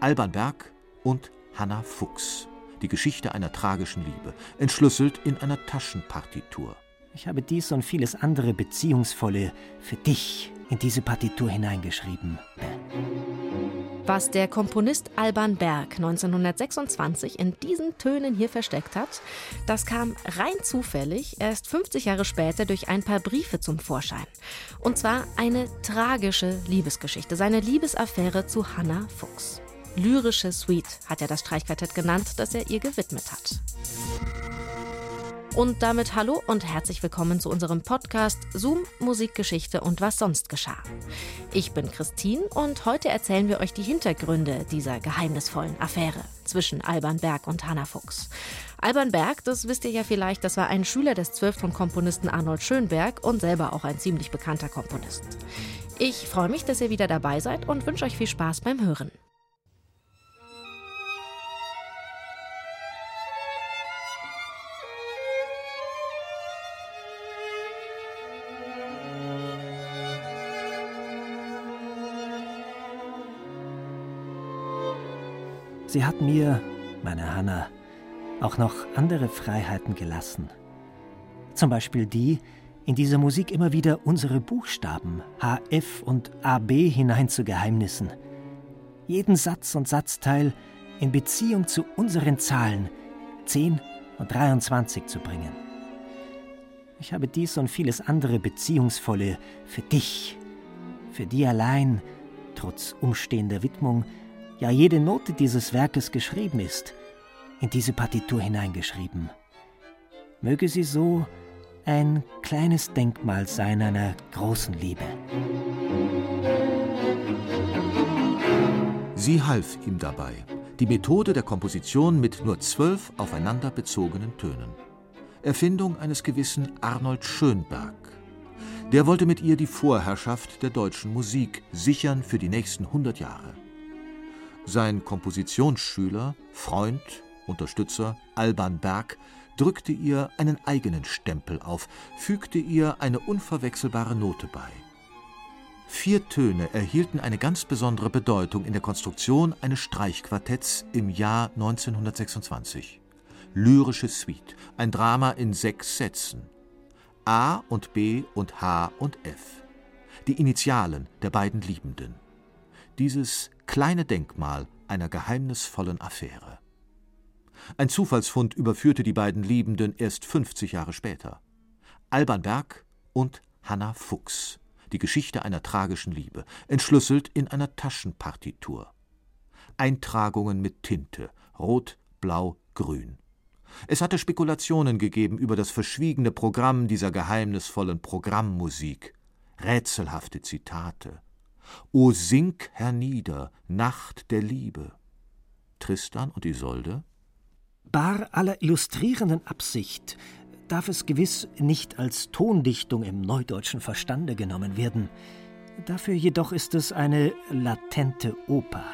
Alban Berg und Hanna Fuchs. Die Geschichte einer tragischen Liebe, entschlüsselt in einer Taschenpartitur. Ich habe dies und vieles andere Beziehungsvolle für dich in diese Partitur hineingeschrieben. Was der Komponist Alban Berg 1926 in diesen Tönen hier versteckt hat, das kam rein zufällig erst 50 Jahre später durch ein paar Briefe zum Vorschein. Und zwar eine tragische Liebesgeschichte, seine Liebesaffäre zu Hannah Fuchs. Lyrische Suite hat er das Streichquartett genannt, das er ihr gewidmet hat. Und damit hallo und herzlich willkommen zu unserem Podcast Zoom, Musikgeschichte und was sonst geschah. Ich bin Christine und heute erzählen wir euch die Hintergründe dieser geheimnisvollen Affäre zwischen Alban Berg und Hanna Fuchs. Alban Berg, das wisst ihr ja vielleicht, das war ein Schüler des Zwölfton-Komponisten Arnold Schönberg und selber auch ein ziemlich bekannter Komponist. Ich freue mich, dass ihr wieder dabei seid und wünsche euch viel Spaß beim Hören. Sie hat mir, meine Hanna, auch noch andere Freiheiten gelassen. Zum Beispiel die, in dieser Musik immer wieder unsere Buchstaben HF und AB hinein zu geheimnissen. Jeden Satz und Satzteil in Beziehung zu unseren Zahlen 10 und 23 zu bringen. Ich habe dies und vieles andere Beziehungsvolle für dich, für die allein, trotz umstehender Widmung, ja jede Note dieses Werkes geschrieben ist, in diese Partitur hineingeschrieben. Möge sie so ein kleines Denkmal sein einer großen Liebe. Sie half ihm dabei, die Methode der Komposition mit nur zwölf aufeinander bezogenen Tönen. Erfindung eines gewissen Arnold Schönberg. Der wollte mit ihr die Vorherrschaft der deutschen Musik sichern für die nächsten hundert Jahre. Sein Kompositionsschüler, Freund, Unterstützer Alban Berg drückte ihr einen eigenen Stempel auf, fügte ihr eine unverwechselbare Note bei. Vier Töne erhielten eine ganz besondere Bedeutung in der Konstruktion eines Streichquartetts im Jahr 1926. Lyrische Suite, ein Drama in sechs Sätzen. A und B und H und F. Die Initialen der beiden Liebenden. Dieses kleine Denkmal einer geheimnisvollen Affäre. Ein Zufallsfund überführte die beiden Liebenden erst 50 Jahre später. Alban Berg und Hanna Fuchs. Die Geschichte einer tragischen Liebe, entschlüsselt in einer Taschenpartitur. Eintragungen mit Tinte, rot, blau, grün. Es hatte Spekulationen gegeben über das verschwiegene Programm dieser geheimnisvollen Programmmusik, rätselhafte Zitate, O sink hernieder, Nacht der Liebe. Tristan und Isolde? Bar aller illustrierenden Absicht darf es gewiss nicht als Tondichtung im neudeutschen Verstande genommen werden. Dafür jedoch ist es eine latente Oper.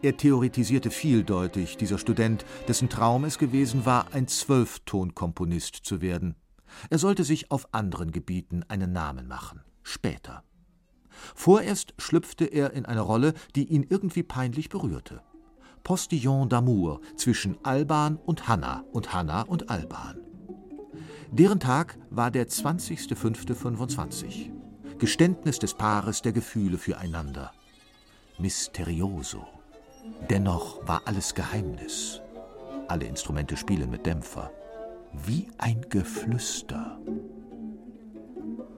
Er theoretisierte vieldeutig, dieser Student, dessen Traum es gewesen war, ein Zwölftonkomponist zu werden. Er sollte sich auf anderen Gebieten einen Namen machen. Später. Vorerst schlüpfte er in eine Rolle, die ihn irgendwie peinlich berührte. Postillon d'amour zwischen Alban und Hanna und Hanna und Alban. Deren Tag war der 20.05.25. Geständnis des Paares der Gefühle füreinander. Mysterioso. Dennoch war alles Geheimnis. Alle Instrumente spielen mit Dämpfer wie ein Geflüster.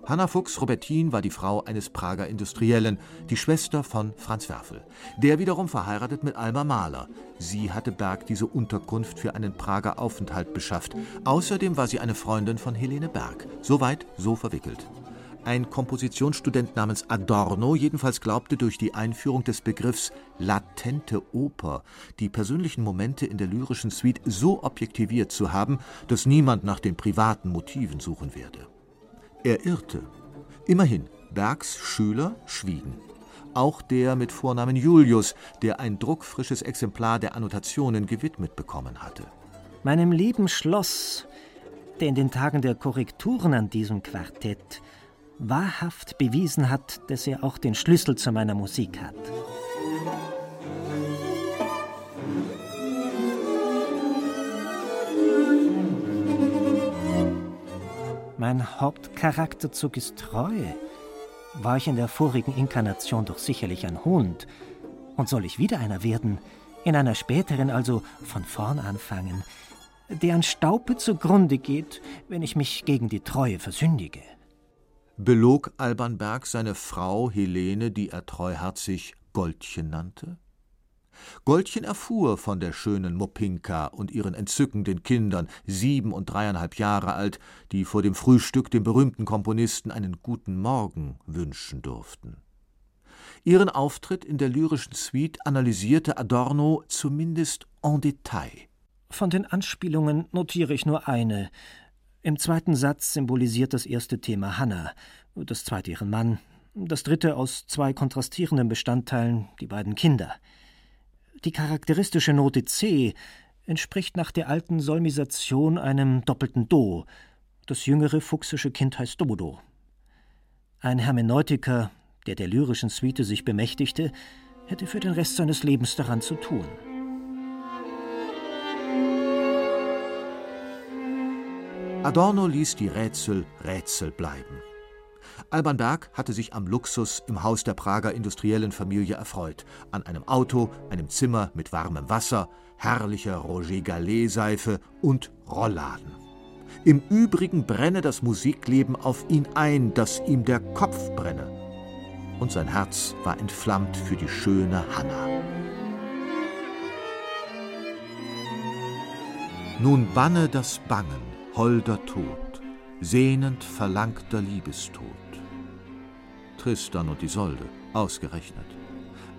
Hanna Fuchs Robertin war die Frau eines Prager Industriellen, die Schwester von Franz Werfel. Der wiederum verheiratet mit Alma Mahler. Sie hatte Berg diese Unterkunft für einen Prager Aufenthalt beschafft. Außerdem war sie eine Freundin von Helene Berg. Soweit, so verwickelt. Ein Kompositionsstudent namens Adorno jedenfalls glaubte durch die Einführung des Begriffs latente Oper die persönlichen Momente in der lyrischen Suite so objektiviert zu haben, dass niemand nach den privaten Motiven suchen werde. Er irrte. Immerhin, Bergs Schüler schwiegen. Auch der mit Vornamen Julius, der ein druckfrisches Exemplar der Annotationen gewidmet bekommen hatte. Meinem lieben Schloss, der in den Tagen der Korrekturen an diesem Quartett wahrhaft bewiesen hat, dass er auch den Schlüssel zu meiner Musik hat. Mein Hauptcharakterzug ist Treue. War ich in der vorigen Inkarnation doch sicherlich ein Hund. Und soll ich wieder einer werden, in einer späteren also von vorn anfangen, der an Staupe zugrunde geht, wenn ich mich gegen die Treue versündige. Belog Alban Berg seine Frau Helene, die er treuherzig Goldchen nannte? Goldchen erfuhr von der schönen Mopinka und ihren entzückenden Kindern, sieben und dreieinhalb Jahre alt, die vor dem Frühstück dem berühmten Komponisten einen guten Morgen wünschen durften. Ihren Auftritt in der lyrischen Suite analysierte Adorno zumindest en Detail. Von den Anspielungen notiere ich nur eine. Im zweiten Satz symbolisiert das erste Thema Hannah, das zweite ihren Mann, das dritte aus zwei kontrastierenden Bestandteilen die beiden Kinder. Die charakteristische Note C entspricht nach der alten Solmisation einem doppelten Do. Das jüngere fuchsische Kind heißt Dodo. Ein Hermeneutiker, der der lyrischen Suite sich bemächtigte, hätte für den Rest seines Lebens daran zu tun. Adorno ließ die Rätsel Rätsel bleiben. Alban Berg hatte sich am Luxus im Haus der Prager industriellen Familie erfreut, an einem Auto, einem Zimmer mit warmem Wasser, herrlicher Roger Gallet-Seife und Rollladen. Im Übrigen brenne das Musikleben auf ihn ein, dass ihm der Kopf brenne. Und sein Herz war entflammt für die schöne Hanna. Nun banne das Bangen, holder Tod, sehnend verlangter Liebestod. Tristan und Isolde, ausgerechnet.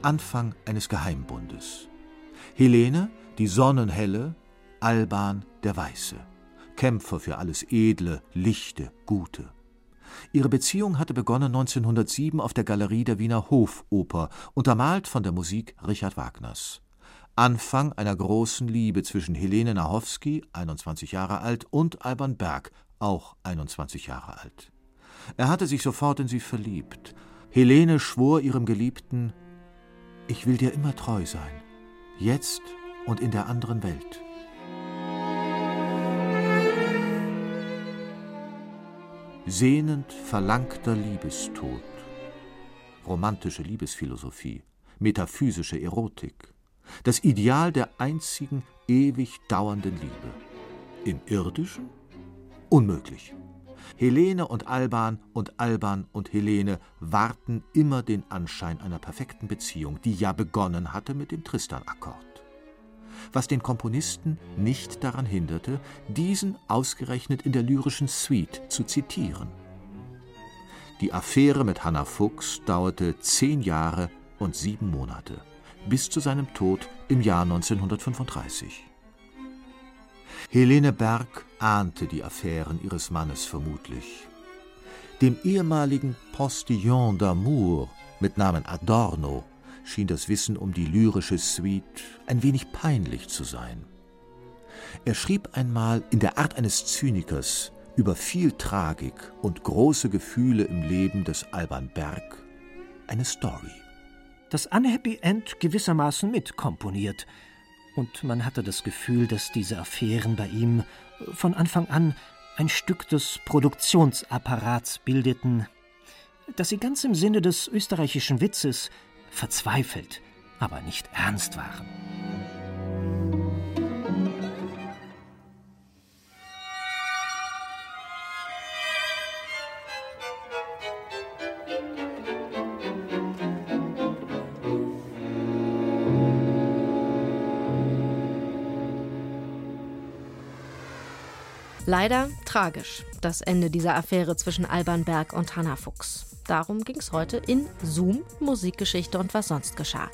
Anfang eines Geheimbundes. Helene, die Sonnenhelle, Alban, der Weiße. Kämpfer für alles Edle, Lichte, Gute. Ihre Beziehung hatte begonnen 1907 auf der Galerie der Wiener Hofoper, untermalt von der Musik Richard Wagners. Anfang einer großen Liebe zwischen Helene Nachowski, 21 Jahre alt, und Alban Berg, auch 21 Jahre alt. Er hatte sich sofort in sie verliebt. Helene schwor ihrem Geliebten: Ich will dir immer treu sein, jetzt und in der anderen Welt. Sehnend verlangter Liebestod, romantische Liebesphilosophie, metaphysische Erotik das Ideal der einzigen ewig dauernden Liebe. Im irdischen? Unmöglich. Helene und Alban und Alban und Helene warten immer den Anschein einer perfekten Beziehung, die ja begonnen hatte mit dem Tristan-Akkord. Was den Komponisten nicht daran hinderte, diesen ausgerechnet in der lyrischen Suite zu zitieren. Die Affäre mit Hannah Fuchs dauerte zehn Jahre und sieben Monate bis zu seinem Tod im Jahr 1935. Helene Berg ahnte die Affären ihres Mannes vermutlich. Dem ehemaligen Postillon d'amour mit Namen Adorno schien das Wissen um die lyrische Suite ein wenig peinlich zu sein. Er schrieb einmal in der Art eines Zynikers über viel Tragik und große Gefühle im Leben des Alban Berg eine Story das Unhappy End gewissermaßen mitkomponiert. Und man hatte das Gefühl, dass diese Affären bei ihm von Anfang an ein Stück des Produktionsapparats bildeten, dass sie ganz im Sinne des österreichischen Witzes verzweifelt, aber nicht ernst waren. Leider tragisch, das Ende dieser Affäre zwischen Alban Berg und Hannah Fuchs. Darum ging es heute in Zoom, Musikgeschichte und was sonst geschah.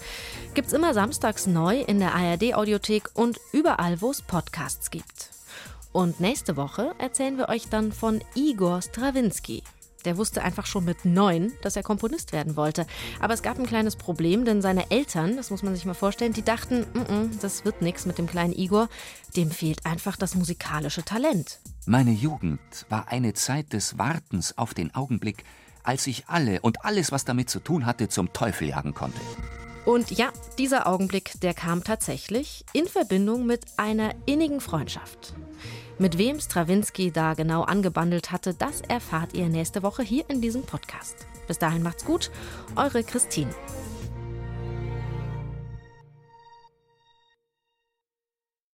Gibt's immer samstags neu in der ARD-Audiothek und überall, wo es Podcasts gibt. Und nächste Woche erzählen wir euch dann von Igor Strawinski. Der wusste einfach schon mit neun, dass er Komponist werden wollte. Aber es gab ein kleines Problem, denn seine Eltern, das muss man sich mal vorstellen, die dachten, mm -mm, das wird nichts mit dem kleinen Igor. Dem fehlt einfach das musikalische Talent. Meine Jugend war eine Zeit des Wartens auf den Augenblick, als ich alle und alles, was damit zu tun hatte, zum Teufel jagen konnte. Und ja, dieser Augenblick, der kam tatsächlich in Verbindung mit einer innigen Freundschaft. Mit wem Strawinski da genau angebandelt hatte, das erfahrt ihr nächste Woche hier in diesem Podcast. Bis dahin macht's gut, eure Christine.